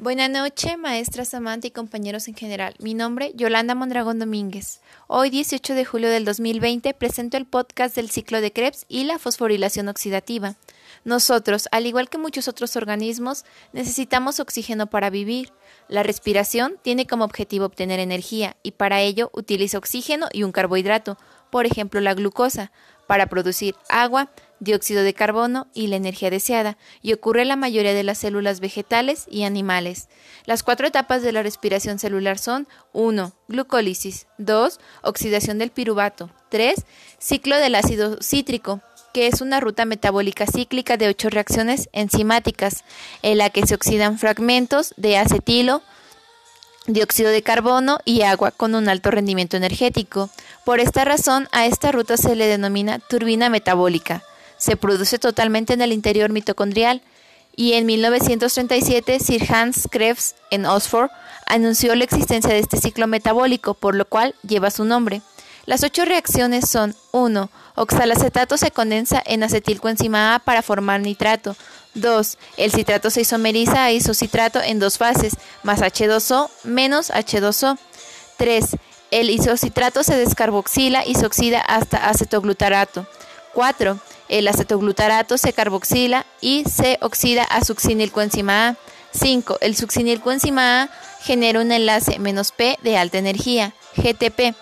Buenas noches, maestra Samantha y compañeros en general. Mi nombre, Yolanda Mondragón Domínguez. Hoy, 18 de julio del 2020, presento el podcast del ciclo de Krebs y la fosforilación oxidativa. Nosotros, al igual que muchos otros organismos, necesitamos oxígeno para vivir. La respiración tiene como objetivo obtener energía y para ello utiliza oxígeno y un carbohidrato, por ejemplo la glucosa, para producir agua, dióxido de carbono y la energía deseada, y ocurre en la mayoría de las células vegetales y animales. Las cuatro etapas de la respiración celular son 1. Glucólisis 2. Oxidación del piruvato 3. Ciclo del ácido cítrico que es una ruta metabólica cíclica de ocho reacciones enzimáticas, en la que se oxidan fragmentos de acetilo, dióxido de carbono y agua con un alto rendimiento energético. Por esta razón, a esta ruta se le denomina turbina metabólica. Se produce totalmente en el interior mitocondrial y en 1937 Sir Hans Krebs en Oxford anunció la existencia de este ciclo metabólico, por lo cual lleva su nombre. Las ocho reacciones son 1. Oxalacetato se condensa en acetilcoenzima A para formar nitrato. 2. El citrato se isomeriza a isocitrato en dos fases, más H2O menos H2O. 3. El isocitrato se descarboxila y se oxida hasta acetoglutarato. 4. El acetoglutarato se carboxila y se oxida a succinilcoenzima A. 5. El succinilcoenzima A genera un enlace menos P de alta energía, GTP,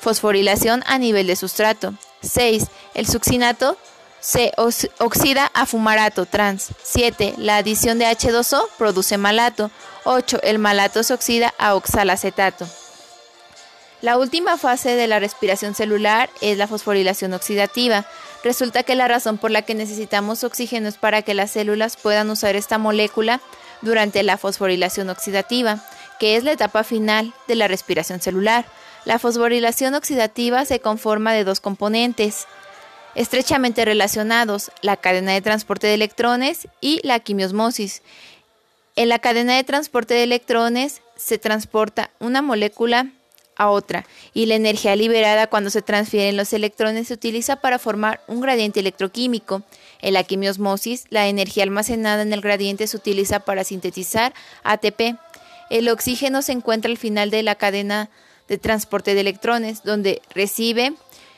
fosforilación a nivel de sustrato. 6. El succinato se oxida a fumarato trans. 7. La adición de H2O produce malato. 8. El malato se oxida a oxalacetato. La última fase de la respiración celular es la fosforilación oxidativa. Resulta que la razón por la que necesitamos oxígeno es para que las células puedan usar esta molécula durante la fosforilación oxidativa, que es la etapa final de la respiración celular. La fosforilación oxidativa se conforma de dos componentes, estrechamente relacionados, la cadena de transporte de electrones y la quimiosmosis. En la cadena de transporte de electrones se transporta una molécula a otra y la energía liberada cuando se transfieren los electrones se utiliza para formar un gradiente electroquímico. En la quimiosmosis, la energía almacenada en el gradiente se utiliza para sintetizar ATP. El oxígeno se encuentra al final de la cadena de transporte de electrones, donde recibe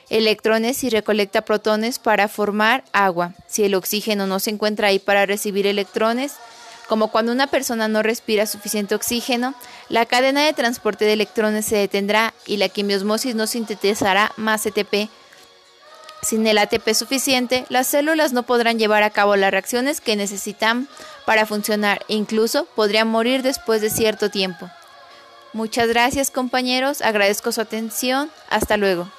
electrones y recolecta protones para formar agua. Si el oxígeno no se encuentra ahí para recibir electrones, como cuando una persona no respira suficiente oxígeno, la cadena de transporte de electrones se detendrá y la quimiosmosis no sintetizará más ATP. Sin el ATP suficiente, las células no podrán llevar a cabo las reacciones que necesitan para funcionar e incluso podrían morir después de cierto tiempo. Muchas gracias compañeros, agradezco su atención, hasta luego.